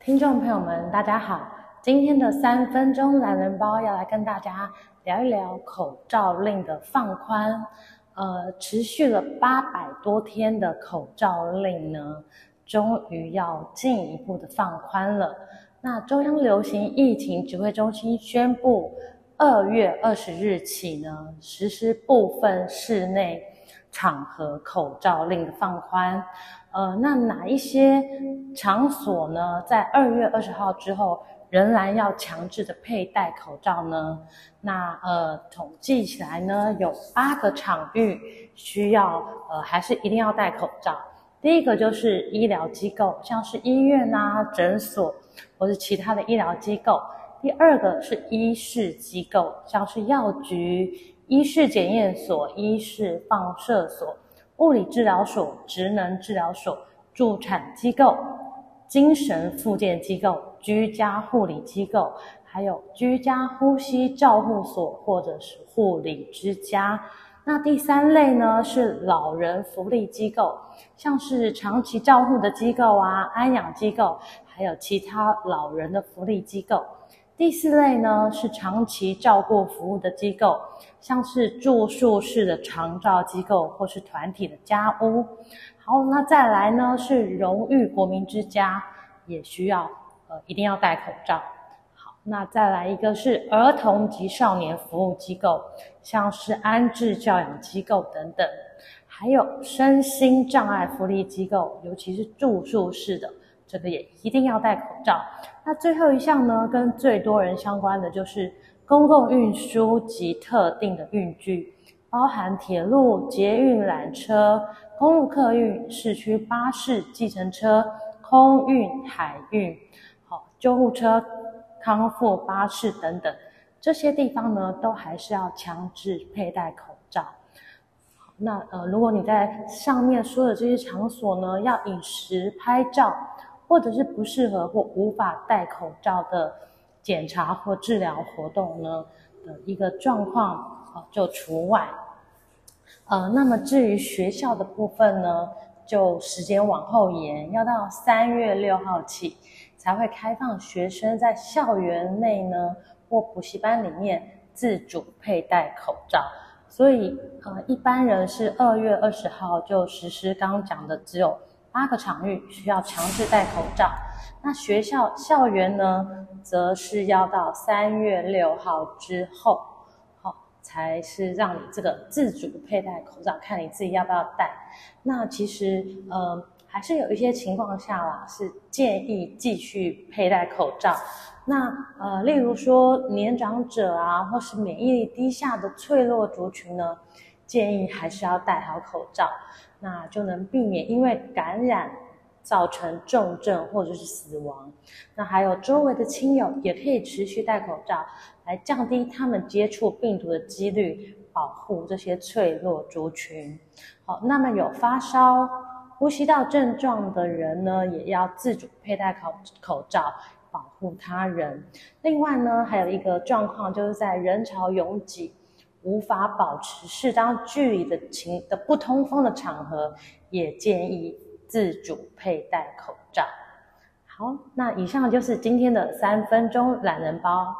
听众朋友们，大家好，今天的三分钟懒人包要来跟大家聊一聊口罩令的放宽。呃，持续了八百多天的口罩令呢，终于要进一步的放宽了。那中央流行疫情指挥中心宣布，二月二十日起呢，实施部分室内场合口罩令的放宽。呃，那哪一些场所呢，在二月二十号之后仍然要强制的佩戴口罩呢？那呃，统计起来呢，有八个场域需要呃，还是一定要戴口罩。第一个就是医疗机构，像是医院啊、诊所或是其他的医疗机构。第二个是医事机构，像是药局、医事检验所、医事放射所、物理治疗所、职能治疗所、助产机构、精神复健机构、居家护理机构，还有居家呼吸照护所或者是护理之家。那第三类呢，是老人福利机构，像是长期照护的机构啊、安养机构，还有其他老人的福利机构。第四类呢，是长期照顾服务的机构，像是住宿式的长照机构或是团体的家屋。好，那再来呢，是荣誉国民之家，也需要呃一定要戴口罩。好，那再来一个是儿童及少年服务机构，像是安置教养机构等等，还有身心障碍福利机构，尤其是住宿式的。这个也一定要戴口罩。那最后一项呢，跟最多人相关的就是公共运输及特定的运具，包含铁路、捷运、缆车、公路客运、市区巴士、计程车、空运、海运，好，救护车、康复巴士等等，这些地方呢，都还是要强制佩戴口罩。那呃，如果你在上面说的这些场所呢，要饮食拍照。或者是不适合或无法戴口罩的检查或治疗活动呢的一个状况啊，就除外。呃，那么至于学校的部分呢，就时间往后延，要到三月六号起才会开放学生在校园内呢或补习班里面自主佩戴口罩。所以呃，一般人是二月二十号就实施刚刚讲的只有。八个场域需要强制戴口罩，那学校校园呢，则是要到三月六号之后，好、才是让你这个自主佩戴口罩，看你自己要不要戴。那其实，呃，还是有一些情况下啦，是建议继续佩戴口罩。那呃，例如说年长者啊，或是免疫力低下的脆弱族群呢，建议还是要戴好口罩。那就能避免因为感染造成重症或者是死亡。那还有周围的亲友也可以持续戴口罩，来降低他们接触病毒的几率，保护这些脆弱族群。好，那么有发烧、呼吸道症状的人呢，也要自主佩戴口口罩，保护他人。另外呢，还有一个状况就是在人潮拥挤。无法保持适当距离的情的不通风的场合，也建议自主佩戴口罩。好，那以上就是今天的三分钟懒人包。